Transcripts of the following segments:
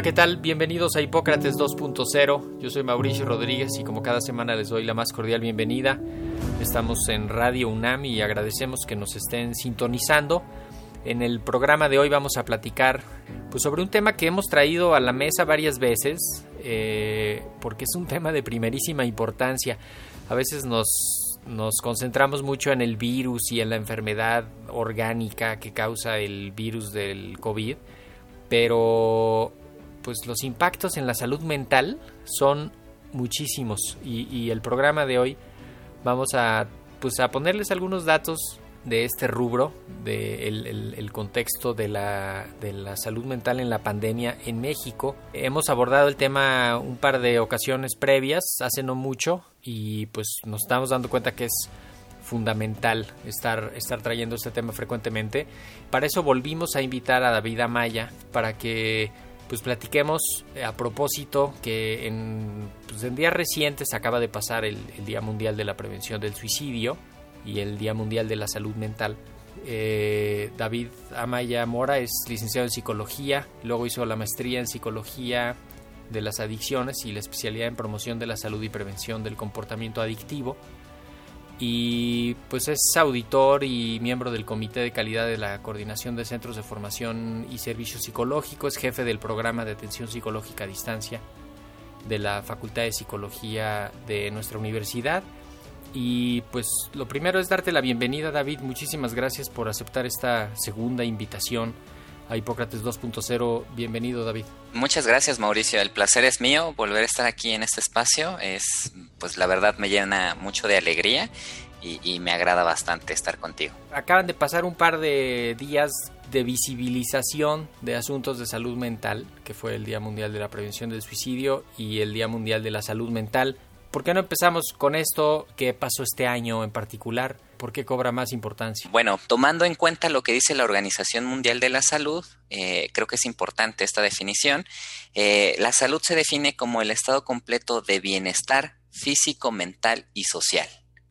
Hola, ¿qué tal? Bienvenidos a Hipócrates 2.0. Yo soy Mauricio Rodríguez y como cada semana les doy la más cordial bienvenida. Estamos en Radio UNAM y agradecemos que nos estén sintonizando. En el programa de hoy vamos a platicar pues, sobre un tema que hemos traído a la mesa varias veces, eh, porque es un tema de primerísima importancia. A veces nos, nos concentramos mucho en el virus y en la enfermedad orgánica que causa el virus del COVID, pero pues los impactos en la salud mental son muchísimos y, y el programa de hoy vamos a pues a ponerles algunos datos de este rubro, de el, el, el contexto de la, de la salud mental en la pandemia en México. Hemos abordado el tema un par de ocasiones previas, hace no mucho, y pues nos estamos dando cuenta que es fundamental estar, estar trayendo este tema frecuentemente. Para eso volvimos a invitar a David Amaya para que pues platiquemos a propósito que en, pues días recientes acaba de pasar el, el, Día Mundial de la Prevención del Suicidio y el Día Mundial de la Salud Mental. Eh, David Amaya Mora es licenciado en psicología, luego hizo la maestría en psicología de las adicciones y la especialidad en promoción de la salud y prevención del comportamiento adictivo y pues es auditor y miembro del Comité de Calidad de la Coordinación de Centros de Formación y Servicios Psicológicos, es jefe del programa de atención psicológica a distancia de la Facultad de Psicología de nuestra universidad. Y pues lo primero es darte la bienvenida David, muchísimas gracias por aceptar esta segunda invitación a Hipócrates 2.0. Bienvenido, David. Muchas gracias, Mauricio. El placer es mío volver a estar aquí en este espacio. Es, pues la verdad me llena mucho de alegría y, y me agrada bastante estar contigo. Acaban de pasar un par de días de visibilización de asuntos de salud mental, que fue el Día Mundial de la Prevención del Suicidio y el Día Mundial de la Salud Mental. ¿Por qué no empezamos con esto? ¿Qué pasó este año en particular? ¿Por qué cobra más importancia? Bueno, tomando en cuenta lo que dice la Organización Mundial de la Salud, eh, creo que es importante esta definición. Eh, la salud se define como el estado completo de bienestar físico, mental y social.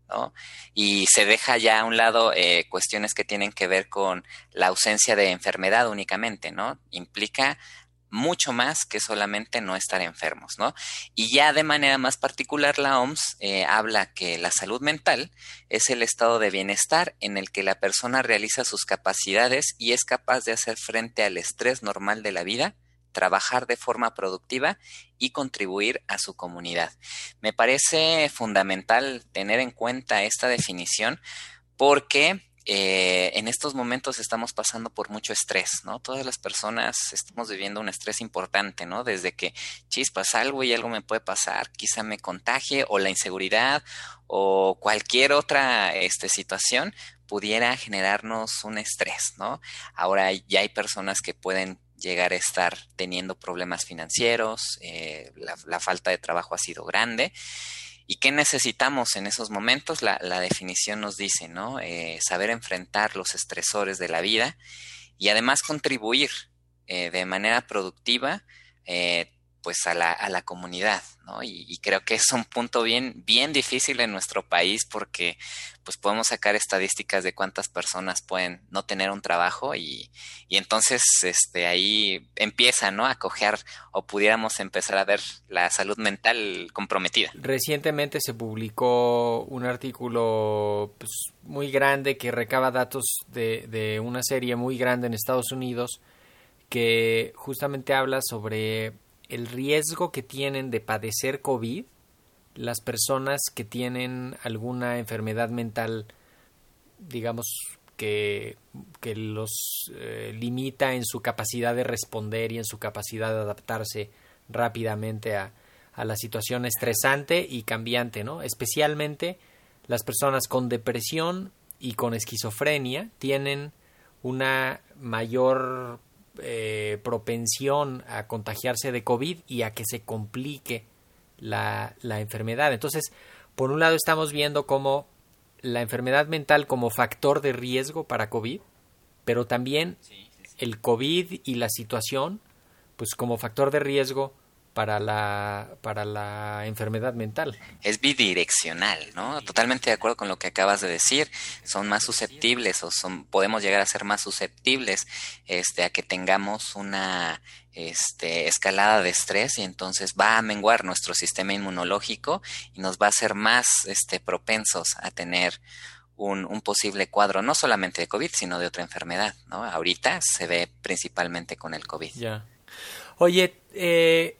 ¿no? Y se deja ya a un lado eh, cuestiones que tienen que ver con la ausencia de enfermedad únicamente, ¿no? Implica mucho más que solamente no estar enfermos, ¿no? Y ya de manera más particular la OMS eh, habla que la salud mental es el estado de bienestar en el que la persona realiza sus capacidades y es capaz de hacer frente al estrés normal de la vida, trabajar de forma productiva y contribuir a su comunidad. Me parece fundamental tener en cuenta esta definición porque eh, en estos momentos estamos pasando por mucho estrés, ¿no? Todas las personas estamos viviendo un estrés importante, ¿no? Desde que chispas algo y algo me puede pasar, quizá me contagie o la inseguridad o cualquier otra este, situación pudiera generarnos un estrés, ¿no? Ahora ya hay personas que pueden llegar a estar teniendo problemas financieros, eh, la, la falta de trabajo ha sido grande. ¿Y qué necesitamos en esos momentos? La, la definición nos dice, ¿no? Eh, saber enfrentar los estresores de la vida y además contribuir eh, de manera productiva eh, pues a la, a la comunidad, ¿no? Y, creo que es un punto bien, bien difícil en nuestro país porque pues podemos sacar estadísticas de cuántas personas pueden no tener un trabajo y, y entonces este ahí empieza, ¿no? A coger o pudiéramos empezar a ver la salud mental comprometida. Recientemente se publicó un artículo pues, muy grande que recaba datos de, de una serie muy grande en Estados Unidos que justamente habla sobre el riesgo que tienen de padecer COVID las personas que tienen alguna enfermedad mental digamos, que, que los eh, limita en su capacidad de responder y en su capacidad de adaptarse rápidamente a, a la situación estresante y cambiante, ¿no? Especialmente las personas con depresión y con esquizofrenia tienen una mayor eh, propensión a contagiarse de COVID y a que se complique la, la enfermedad. Entonces, por un lado estamos viendo cómo la enfermedad mental como factor de riesgo para COVID, pero también el COVID y la situación, pues como factor de riesgo para la, para la enfermedad mental. Es bidireccional, ¿no? Totalmente de acuerdo con lo que acabas de decir. Son más susceptibles o son, podemos llegar a ser más susceptibles este, a que tengamos una este, escalada de estrés y entonces va a menguar nuestro sistema inmunológico y nos va a hacer más este, propensos a tener un, un, posible cuadro, no solamente de COVID, sino de otra enfermedad, ¿no? Ahorita se ve principalmente con el COVID. Ya. Oye, eh,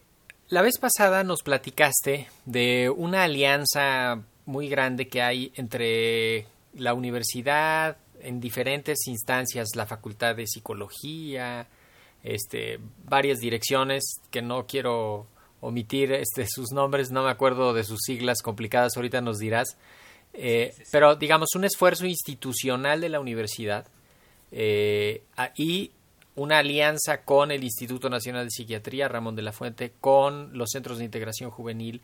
la vez pasada nos platicaste de una alianza muy grande que hay entre la universidad en diferentes instancias, la Facultad de Psicología, este, varias direcciones que no quiero omitir este, sus nombres, no me acuerdo de sus siglas complicadas, ahorita nos dirás, eh, pero digamos un esfuerzo institucional de la universidad eh, y una alianza con el Instituto Nacional de Psiquiatría, Ramón de la Fuente, con los centros de integración juvenil,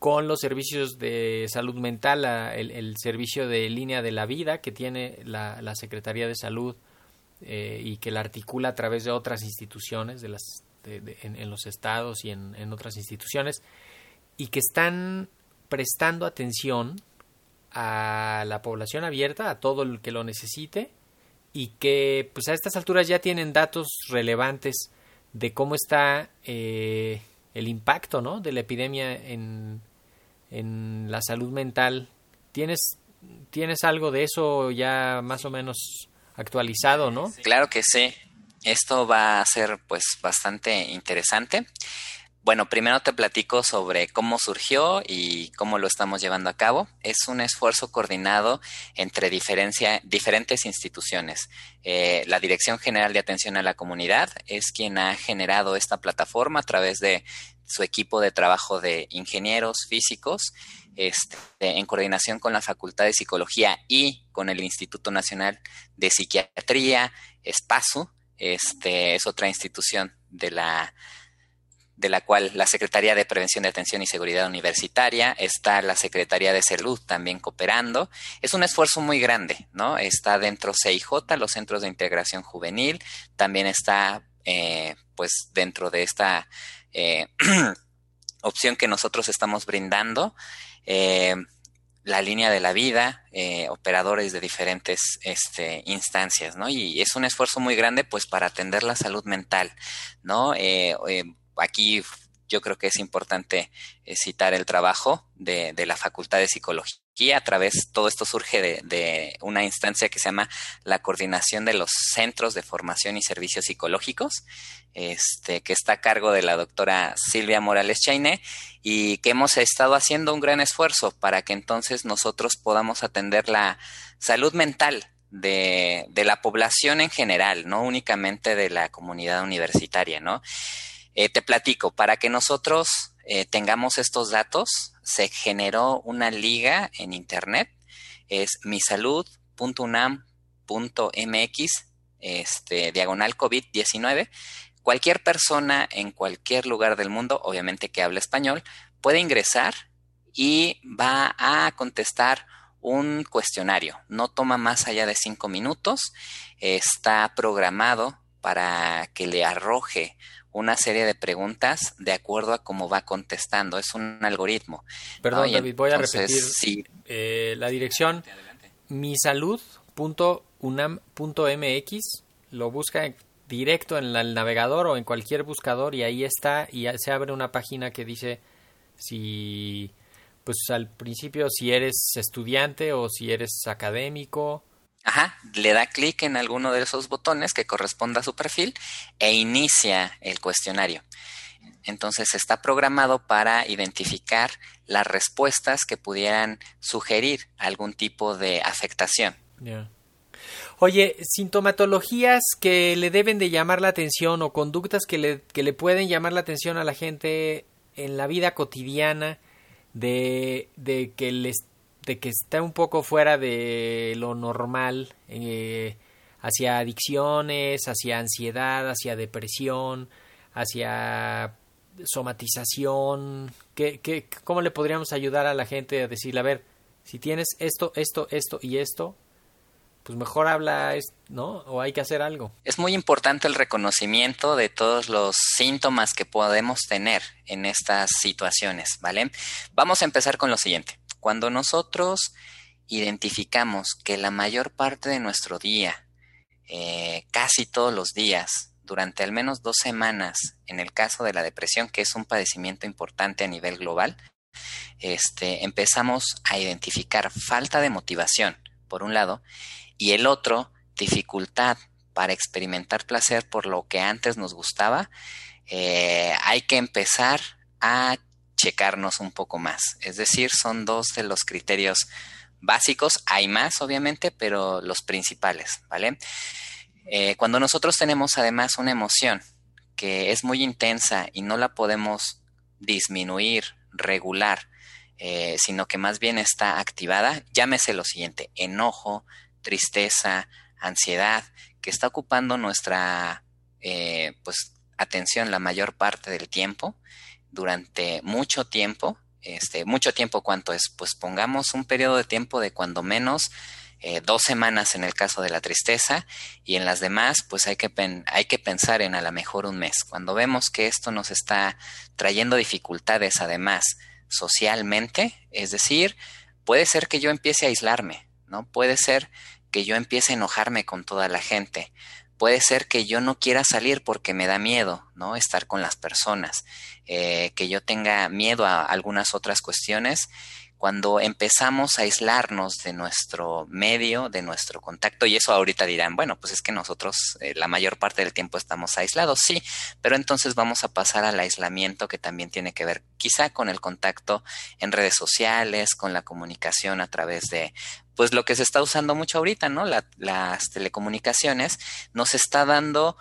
con los servicios de salud mental, el, servicio de línea de la vida que tiene la, Secretaría de Salud eh, y que la articula a través de otras instituciones de las, en, los estados y en otras instituciones, y que están prestando atención a la población abierta, a todo el que lo necesite, y que pues a estas alturas ya tienen datos relevantes de cómo está eh, el impacto ¿no? de la epidemia en, en la salud mental. ¿Tienes, ¿Tienes algo de eso ya más o menos actualizado, no? Claro que sí. Esto va a ser pues bastante interesante. Bueno, primero te platico sobre cómo surgió y cómo lo estamos llevando a cabo. Es un esfuerzo coordinado entre diferentes instituciones. Eh, la Dirección General de Atención a la Comunidad es quien ha generado esta plataforma a través de su equipo de trabajo de ingenieros físicos, este, en coordinación con la Facultad de Psicología y con el Instituto Nacional de Psiquiatría, ESPASU, este, es otra institución de la de la cual la Secretaría de Prevención de Atención y Seguridad Universitaria, está la Secretaría de Salud también cooperando. Es un esfuerzo muy grande, ¿no? Está dentro CIJ, los Centros de Integración Juvenil, también está, eh, pues, dentro de esta eh, opción que nosotros estamos brindando. Eh, la línea de la vida, operadores de diferentes este, instancias, ¿no? Y es un esfuerzo muy grande, pues, para atender la salud mental, ¿no? Aquí yo creo que es importante eh, citar el trabajo de, la Facultad de Psicología. A través, todo esto surge de, una instancia que se llama la Coordinación de los Centros de Formación y Servicios Psicológicos, este, que está a cargo de la doctora Silvia Morales Chaine, y que hemos estado haciendo un gran esfuerzo para que entonces nosotros podamos atender la salud mental de, de la población en general, no únicamente de la comunidad universitaria, ¿no? Eh, te platico, para que nosotros eh, tengamos estos datos, se generó una liga en Internet, es misalud.unam.mx, este, diagonal COVID-19. Cualquier persona en cualquier lugar del mundo, obviamente que hable español, puede ingresar y va a contestar un cuestionario. No toma más allá de cinco minutos. Está programado para que le arroje una serie de preguntas de acuerdo a cómo va contestando. Es un algoritmo. Perdón, David, voy a repetir eh, la dirección misalud.unam.mx. Lo busca directo en el navegador o en cualquier buscador y ahí está y se abre una página que dice si pues al principio si eres estudiante o si eres académico Ajá, le da clic en alguno de esos botones que corresponda a su perfil e inicia el cuestionario. Entonces está programado para identificar las respuestas que pudieran sugerir algún tipo de afectación. Oye, sintomatologías que le deben de llamar la atención o conductas que le, que le pueden llamar la atención a la gente en la vida cotidiana de, de que les de que está un poco fuera de lo normal eh, hacia adicciones, hacia ansiedad, hacia depresión, hacia somatización, ¿qué, qué, ¿cómo le podríamos ayudar a la gente a decirle, a ver, si tienes esto, esto, esto y esto, pues mejor habla, ¿no? O hay que hacer algo. Es muy importante el reconocimiento de todos los síntomas que podemos tener en estas situaciones, ¿vale? Vamos a empezar con lo siguiente. Cuando nosotros identificamos que la mayor parte de nuestro día, eh, casi todos los días, durante al menos dos semanas, en el caso de la depresión, que es un padecimiento importante a nivel global, este, empezamos a identificar falta de motivación, por un lado, y el otro, dificultad para experimentar placer por lo que antes nos gustaba, eh, hay que empezar a checarnos un poco más. Es decir, son dos de los criterios básicos. Hay más, obviamente, pero los principales, ¿vale? Eh, cuando nosotros tenemos además una emoción que es muy intensa y no la podemos disminuir, regular, eh, sino que más bien está activada, llámese lo siguiente, enojo, tristeza, ansiedad, que está ocupando nuestra eh, pues, atención la mayor parte del tiempo, durante mucho tiempo, este, mucho tiempo cuánto es, pues pongamos un periodo de tiempo de cuando menos eh, dos semanas en el caso de la tristeza y en las demás pues hay que, hay que pensar en a lo mejor un mes. Cuando vemos que esto nos está trayendo dificultades además socialmente, es decir, puede ser que yo empiece a aislarme, ¿no? Puede ser que yo empiece a enojarme con toda la gente, puede ser que yo no quiera salir porque me da miedo, ¿no? Estar con las personas, eh, que yo tenga miedo a algunas otras cuestiones cuando empezamos a aislarnos de nuestro medio, de nuestro contacto, y eso ahorita dirán, bueno, pues es que nosotros eh, la mayor parte del tiempo estamos aislados, sí, pero entonces vamos a pasar al aislamiento que también tiene que ver quizá con el contacto en redes sociales, con la comunicación a través de pues lo que se está usando mucho ahorita, ¿no? las telecomunicaciones nos está dando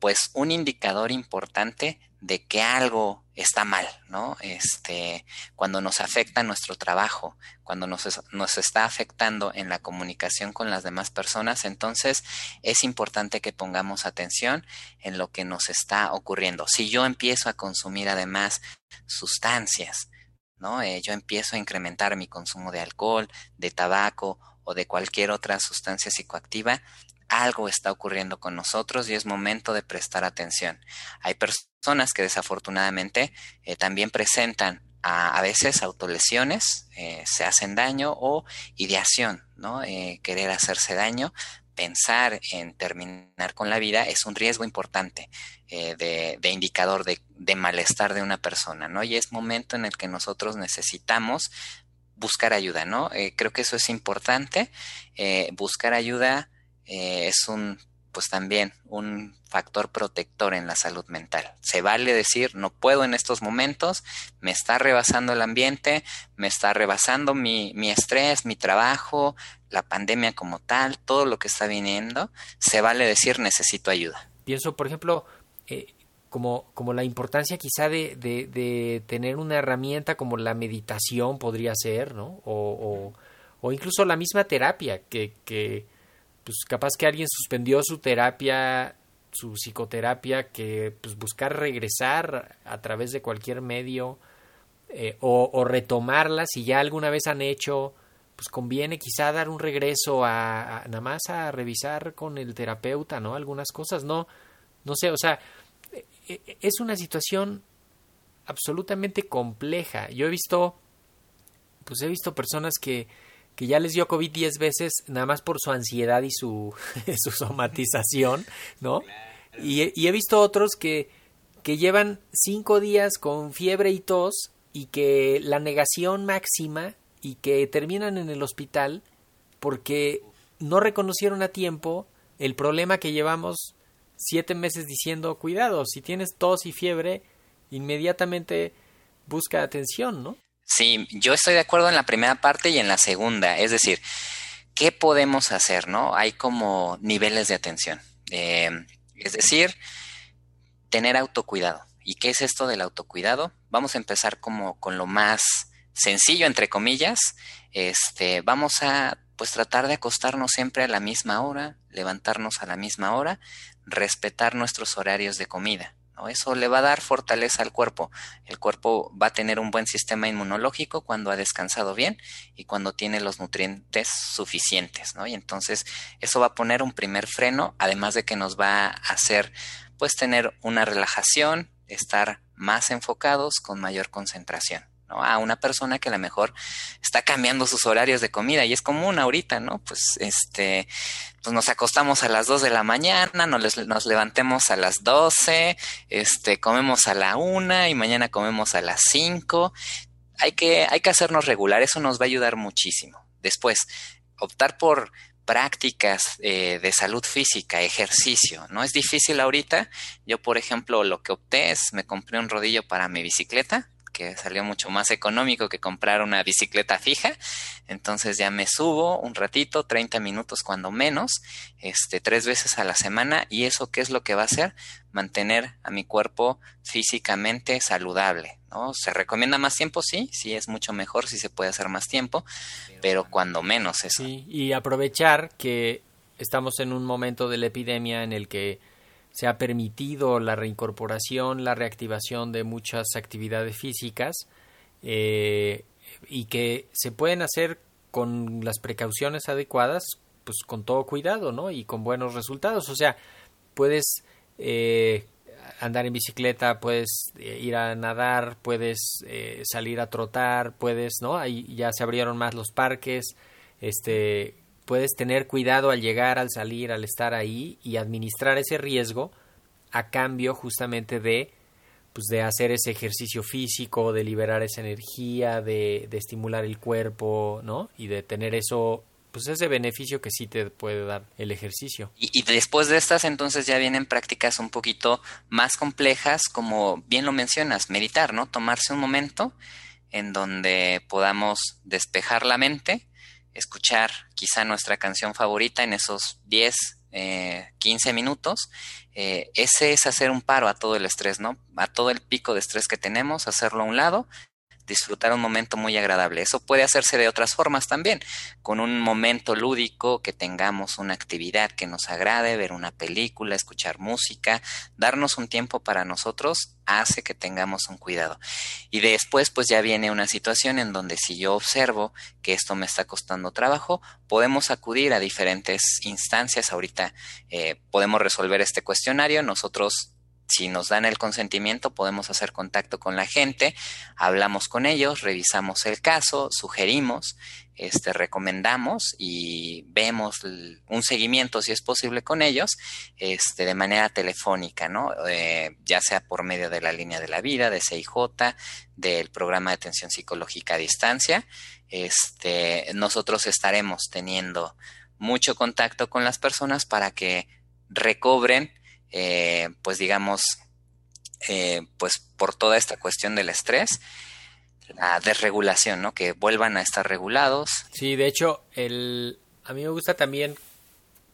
pues un indicador importante de que algo está mal, ¿no? Este, cuando nos afecta nuestro trabajo, cuando nos, nos, está afectando en la comunicación con las demás personas, entonces es importante que pongamos atención en lo que nos está ocurriendo. Si yo empiezo a consumir además sustancias, ¿no? Eh, yo empiezo a incrementar mi consumo de alcohol, de tabaco o de cualquier otra sustancia psicoactiva, algo está ocurriendo con nosotros y es momento de prestar atención. Hay personas que desafortunadamente eh, también presentan a, veces autolesiones, eh, se hacen daño o ideación, ¿no? Eh, querer hacerse daño, pensar en terminar con la vida es un riesgo importante de, indicador de, de, malestar de una persona, ¿no? Y es momento en el que nosotros necesitamos buscar ayuda, ¿no? creo que eso es importante, buscar ayuda eh, es un, pues también un factor protector en la salud mental. Se vale decir, no puedo en estos momentos, me está rebasando el ambiente, me está rebasando mi, mi estrés, mi trabajo, la pandemia como tal, todo lo que está viniendo, se vale decir, necesito ayuda. Pienso, por ejemplo, eh, como, como la importancia quizá de, de, tener una herramienta como la meditación podría ser, ¿no? O, o, o incluso la misma terapia que, que pues capaz que alguien suspendió su terapia, su psicoterapia, que pues buscar regresar a través de cualquier medio eh, o, retomarla si ya alguna vez han hecho, pues conviene quizá dar un regreso a, nada más a revisar con el terapeuta, ¿no? Algunas cosas, no, no sé, o sea, e, e, es una situación absolutamente compleja. Yo he visto, pues he visto personas que que ya les dio COVID 10 veces nada más por su ansiedad y su, su somatización, ¿no? Y, he visto otros que, que llevan cinco días con fiebre y tos y que la negación máxima y que terminan en el hospital porque no reconocieron a tiempo el problema que llevamos siete meses diciendo cuidado, si tienes tos y fiebre, inmediatamente busca atención, ¿no? Sí, yo estoy de acuerdo en la primera parte y en la segunda. Es decir, ¿qué podemos hacer? ¿no? Hay como niveles de atención. Eh, es decir, tener autocuidado. ¿Y qué es esto del autocuidado? Vamos a empezar como con lo más sencillo, entre comillas. Este, vamos a pues tratar de acostarnos siempre a la misma hora, levantarnos a la misma hora, respetar nuestros horarios de comida. ¿No? Eso le va a dar fortaleza al cuerpo. El cuerpo va a tener un buen sistema inmunológico cuando ha descansado bien y cuando tiene los nutrientes suficientes. ¿no? Y entonces eso va a poner un primer freno, además de que nos va a hacer pues tener una relajación, estar más enfocados con mayor concentración a una persona que a lo mejor está cambiando sus horarios de comida y es común ahorita, ¿no? Pues este, pues nos acostamos a las 2 de la mañana, nos, nos levantemos a las 12, este, comemos a la 1 y mañana comemos a las 5. Hay que, hay que hacernos regular, eso nos va a ayudar muchísimo. Después, optar por prácticas eh, de salud física, ejercicio. No es difícil ahorita. Yo, por ejemplo, lo que opté es me compré un rodillo para mi bicicleta que salió mucho más económico que comprar una bicicleta fija. Entonces ya me subo un ratito, 30 minutos cuando menos, este, tres veces a la semana. ¿Y eso qué es lo que va a hacer? Mantener a mi cuerpo físicamente saludable. ¿no? ¿Se recomienda más tiempo? Sí, sí es mucho mejor si se puede hacer más tiempo, pero cuando menos eso. Sí, y aprovechar que estamos en un momento de la epidemia en el que se ha permitido la reincorporación, la reactivación de muchas actividades físicas eh, y que se pueden hacer con las precauciones adecuadas, pues con todo cuidado, ¿no? Y con buenos resultados. O sea, puedes eh, andar en bicicleta, puedes eh, ir a nadar, puedes salir a trotar, puedes, ¿no? Ahí ya se abrieron más los parques, este, puedes tener cuidado al llegar, al salir, al estar ahí y administrar ese riesgo a cambio justamente de pues de hacer ese ejercicio físico, de liberar esa energía, de, de estimular el cuerpo, ¿no? Y de tener eso pues ese beneficio que sí te puede dar el ejercicio. Y, y, después de estas entonces ya vienen prácticas un poquito más complejas, como bien lo mencionas, meditar, ¿no? Tomarse un momento en donde podamos despejar la mente escuchar quizá nuestra canción favorita en esos 10, eh, 15 minutos, eh, ese es hacer un paro a todo el estrés, ¿no? A todo el pico de estrés que tenemos, hacerlo a un lado disfrutar un momento muy agradable. Eso puede hacerse de otras formas también, con un momento lúdico, que tengamos una actividad que nos agrade, ver una película, escuchar música, darnos un tiempo para nosotros hace que tengamos un cuidado. Y después pues ya viene una situación en donde si yo observo que esto me está costando trabajo, podemos acudir a diferentes instancias. Ahorita eh, podemos resolver este cuestionario. Nosotros si nos dan el consentimiento, podemos hacer contacto con la gente, hablamos con ellos, revisamos el caso, sugerimos, este, recomendamos y vemos un seguimiento, si es posible, con ellos, este, de manera telefónica, ¿no? Eh, ya sea por medio de la línea de la vida, de CIJ, del programa de atención psicológica a distancia. Este, nosotros estaremos teniendo mucho contacto con las personas para que recobren eh, pues digamos, eh, pues por toda esta cuestión del estrés, la desregulación, ¿no? Que vuelvan a estar regulados. Sí, de hecho, el, a mí me gusta también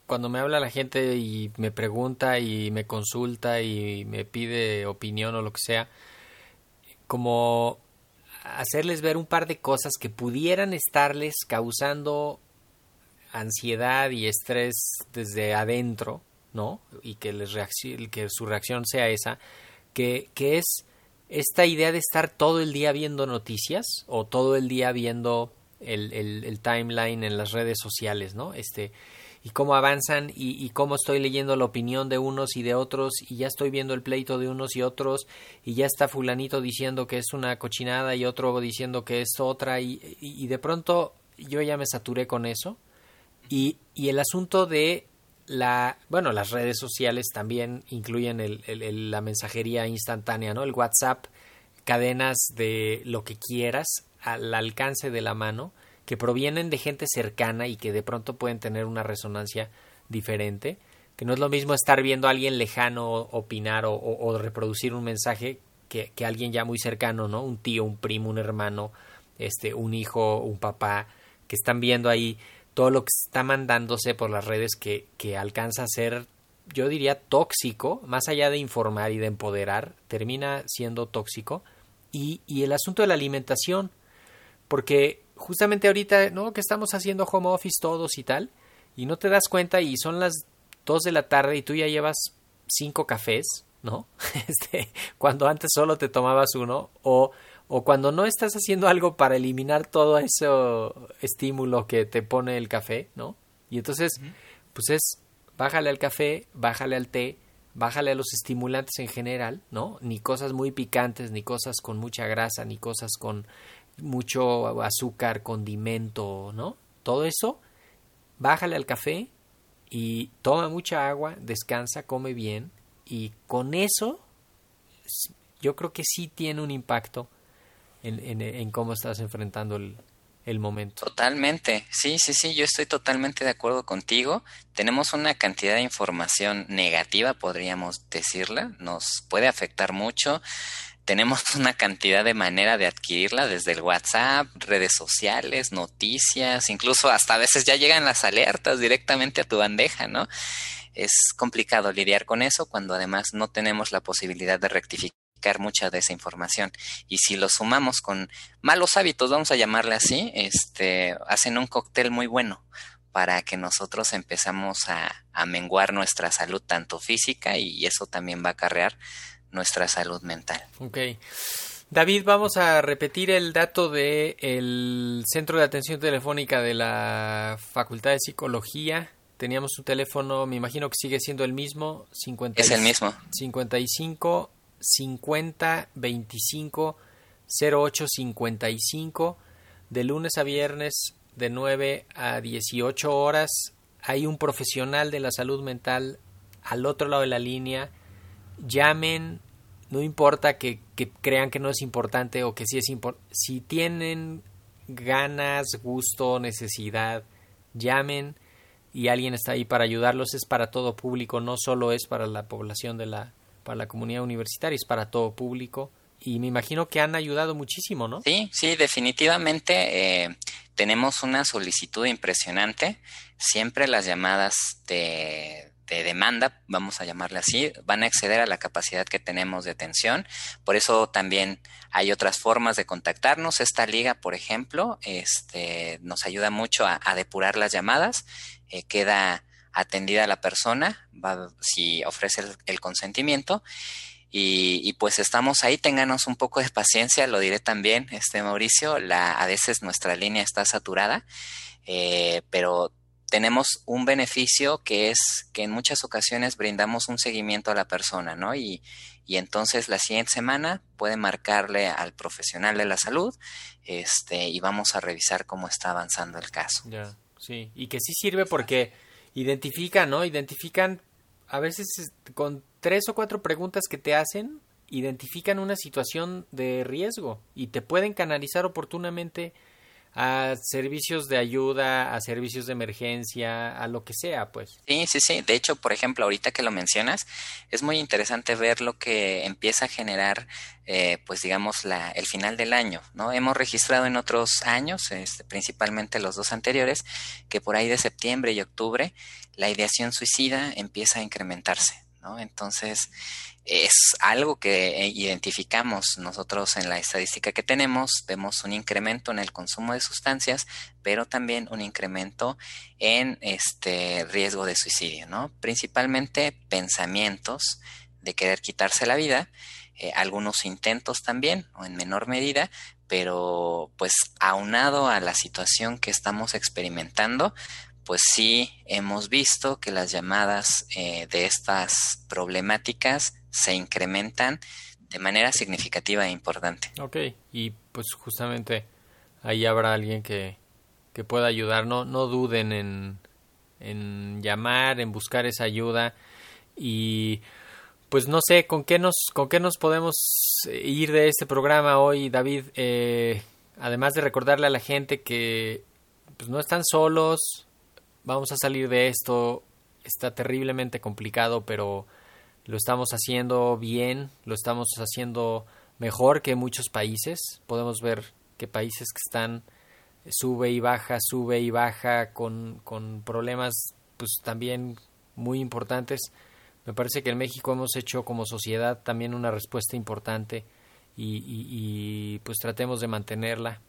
cuando me habla la gente y me pregunta y me consulta y me pide opinión o lo que sea, como hacerles ver un par de cosas que pudieran estarles causando ansiedad y estrés desde adentro ¿no? Y que, les que su reacción sea esa, que, que es esta idea de estar todo el día viendo noticias o todo el día viendo el, el, timeline en las redes sociales, ¿no? Este, y cómo avanzan y, cómo estoy leyendo la opinión de unos y de otros y ya estoy viendo el pleito de unos y otros y ya está fulanito diciendo que es una cochinada y otro diciendo que es otra y, y, y de pronto yo ya me saturé con eso y, y el asunto de la, bueno, las redes sociales también incluyen el, la mensajería instantánea, ¿no? El WhatsApp, cadenas de lo que quieras al alcance de la mano, que provienen de gente cercana y que de pronto pueden tener una resonancia diferente, que no es lo mismo estar viendo a alguien lejano opinar o, o reproducir un mensaje que, que, alguien ya muy cercano, ¿no? Un tío, un primo, un hermano, este, un hijo, un papá, que están viendo ahí todo lo que está mandándose por las redes que, que alcanza a ser, yo diría, tóxico, más allá de informar y de empoderar, termina siendo tóxico. Y, y el asunto de la alimentación, porque justamente ahorita, ¿no? Que estamos haciendo home office todos y tal, y no te das cuenta y son las 2 de la tarde y tú ya llevas cinco cafés, ¿no? Este, cuando antes solo te tomabas uno, o cuando no estás haciendo algo para eliminar todo ese estímulo que te pone el café, ¿no? Y entonces, pues es, bájale al café, bájale al té, bájale a los estimulantes en general, ¿no? Ni cosas muy picantes, ni cosas con mucha grasa, ni cosas con mucho azúcar, condimento, ¿no? Todo eso, bájale al café y toma mucha agua, descansa, come bien y con eso yo creo que sí tiene un impacto en, cómo estás enfrentando el, el momento. Totalmente, sí, sí, sí, yo estoy totalmente de acuerdo contigo. Tenemos una cantidad de información negativa, podríamos decirla, nos puede afectar mucho. Tenemos una cantidad de manera de adquirirla desde el WhatsApp, redes sociales, noticias, incluso hasta a veces ya llegan las alertas directamente a tu bandeja, ¿no? Es complicado lidiar con eso cuando además no tenemos la posibilidad de rectificar mucha de esa información. Y si lo sumamos con malos hábitos, vamos a llamarle así, este, hacen un cóctel muy bueno para que nosotros empezamos a, a menguar nuestra salud tanto física y eso también va a acarrear nuestra salud mental. Ok. David, vamos a repetir el dato del el Centro de Atención Telefónica de la Facultad de Psicología. Teníamos un teléfono, me imagino que sigue siendo el mismo. 50, es el mismo. 55 50 25 08 55 de lunes a viernes de 9 a 18 horas. Hay un profesional de la salud mental al otro lado de la línea. Llamen, no importa que, crean que no es importante o que sí es importante. Si tienen ganas, gusto, necesidad, llamen y alguien está ahí para ayudarlos. Es para todo público, no solo es para la población de la para la comunidad universitaria, es para todo público y me imagino que han ayudado muchísimo, ¿no? Sí, sí, definitivamente eh, tenemos una solicitud impresionante. Siempre las llamadas de, de, demanda, vamos a llamarle así, van a exceder a la capacidad que tenemos de atención. Por eso también hay otras formas de contactarnos. Esta liga, por ejemplo, este, nos ayuda mucho a, depurar las llamadas. Eh, queda atendida la persona, si ofrece el, consentimiento. Y, y, pues estamos ahí, ténganos un poco de paciencia, lo diré también, este Mauricio, la, a veces nuestra línea está saturada, eh, pero tenemos un beneficio que es que en muchas ocasiones brindamos un seguimiento a la persona, ¿no? Y, y entonces la siguiente semana puede marcarle al profesional de la salud, este, y vamos a revisar cómo está avanzando el caso. Ya, sí, y que sí sirve porque identifican, ¿no? Identifican a veces con tres o cuatro preguntas que te hacen, identifican una situación de riesgo y te pueden canalizar oportunamente a servicios de ayuda, a servicios de emergencia, a lo que sea, pues. Sí, sí, sí. De hecho, por ejemplo, ahorita que lo mencionas, es muy interesante ver lo que empieza a generar, eh, pues digamos, la, el final del año, ¿no? Hemos registrado en otros años, este, principalmente los dos anteriores, que por ahí de septiembre y octubre la ideación suicida empieza a incrementarse, ¿no? Entonces, es algo que eh, identificamos nosotros en la estadística que tenemos, vemos un incremento en el consumo de sustancias, pero también un incremento en este riesgo de suicidio, ¿no? Principalmente pensamientos de querer quitarse la vida, eh, algunos intentos también, o en menor medida, pero pues aunado a la situación que estamos experimentando, pues sí hemos visto que las llamadas eh, de estas problemáticas se incrementan de manera significativa e importante. Ok, y pues justamente ahí habrá alguien que, que pueda ayudar. No, no duden en, en llamar, en buscar esa ayuda y pues no sé con qué nos con qué nos podemos ir de este programa hoy David eh, además de recordarle a la gente que pues no están solos vamos a salir de esto está terriblemente complicado pero lo estamos haciendo bien, lo estamos haciendo mejor que muchos países. Podemos ver que países que están sube y baja, sube y baja con, con problemas pues también muy importantes. Me parece que en México hemos hecho como sociedad también una respuesta importante y, y, pues tratemos de mantenerla.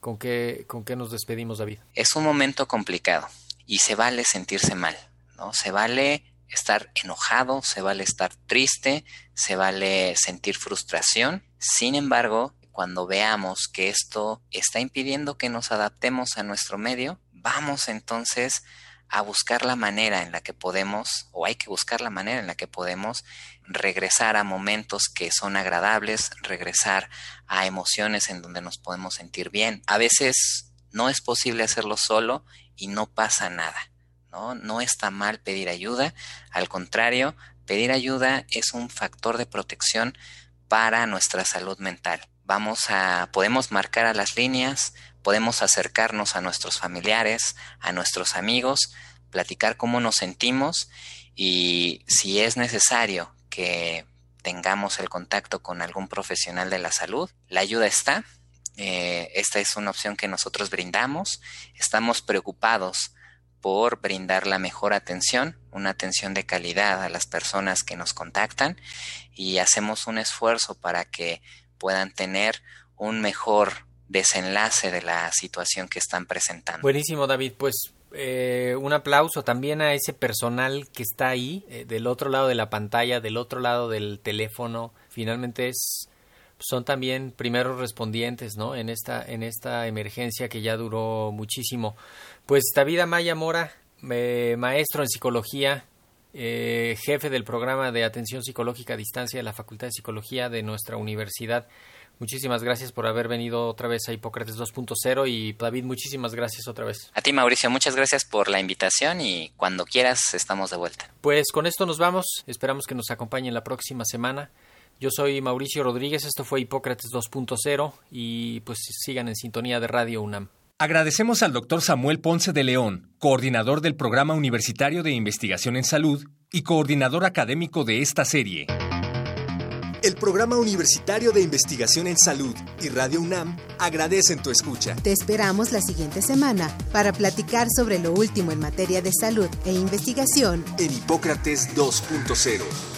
¿Con qué, ¿Con qué nos despedimos, David? Es un momento complicado y se vale sentirse mal, ¿no? Se vale estar enojado, se vale estar triste, se vale sentir frustración. Sin embargo, cuando veamos que esto está impidiendo que nos adaptemos a nuestro medio, vamos entonces a buscar la manera en la que podemos, o hay que buscar la manera en la que podemos regresar a momentos que son agradables, regresar a emociones en donde nos podemos sentir bien. A veces no es posible hacerlo solo y no pasa nada. ¿no? No está mal pedir ayuda, al contrario, pedir ayuda es un factor de protección para nuestra salud mental. Vamos a, podemos marcar a las líneas, podemos acercarnos a nuestros familiares, a nuestros amigos, platicar cómo nos sentimos y si es necesario que tengamos el contacto con algún profesional de la salud, la ayuda está. Eh, esta es una opción que nosotros brindamos. Estamos preocupados por brindar la mejor atención, una atención de calidad a las personas que nos contactan y hacemos un esfuerzo para que puedan tener un mejor desenlace de la situación que están presentando. Buenísimo, David. Pues eh, un aplauso también a ese personal que está ahí, eh, del otro lado de la pantalla, del otro lado del teléfono. Finalmente es son también primeros respondientes, ¿no? En esta en esta emergencia que ya duró muchísimo. Pues David Amaya Mora, eh, maestro en psicología, eh, jefe del programa de atención psicológica a distancia de la Facultad de Psicología de nuestra universidad. Muchísimas gracias por haber venido otra vez a Hipócrates 2.0 y David, muchísimas gracias otra vez. A ti Mauricio, muchas gracias por la invitación y cuando quieras estamos de vuelta. Pues con esto nos vamos, esperamos que nos acompañen la próxima semana. Yo soy Mauricio Rodríguez, esto fue Hipócrates 2.0 y pues sigan en sintonía de Radio UNAM. Agradecemos al doctor Samuel Ponce de León, coordinador del Programa Universitario de Investigación en Salud y coordinador académico de esta serie. El Programa Universitario de Investigación en Salud y Radio UNAM agradecen tu escucha. Te esperamos la siguiente semana para platicar sobre lo último en materia de salud e investigación en Hipócrates 2.0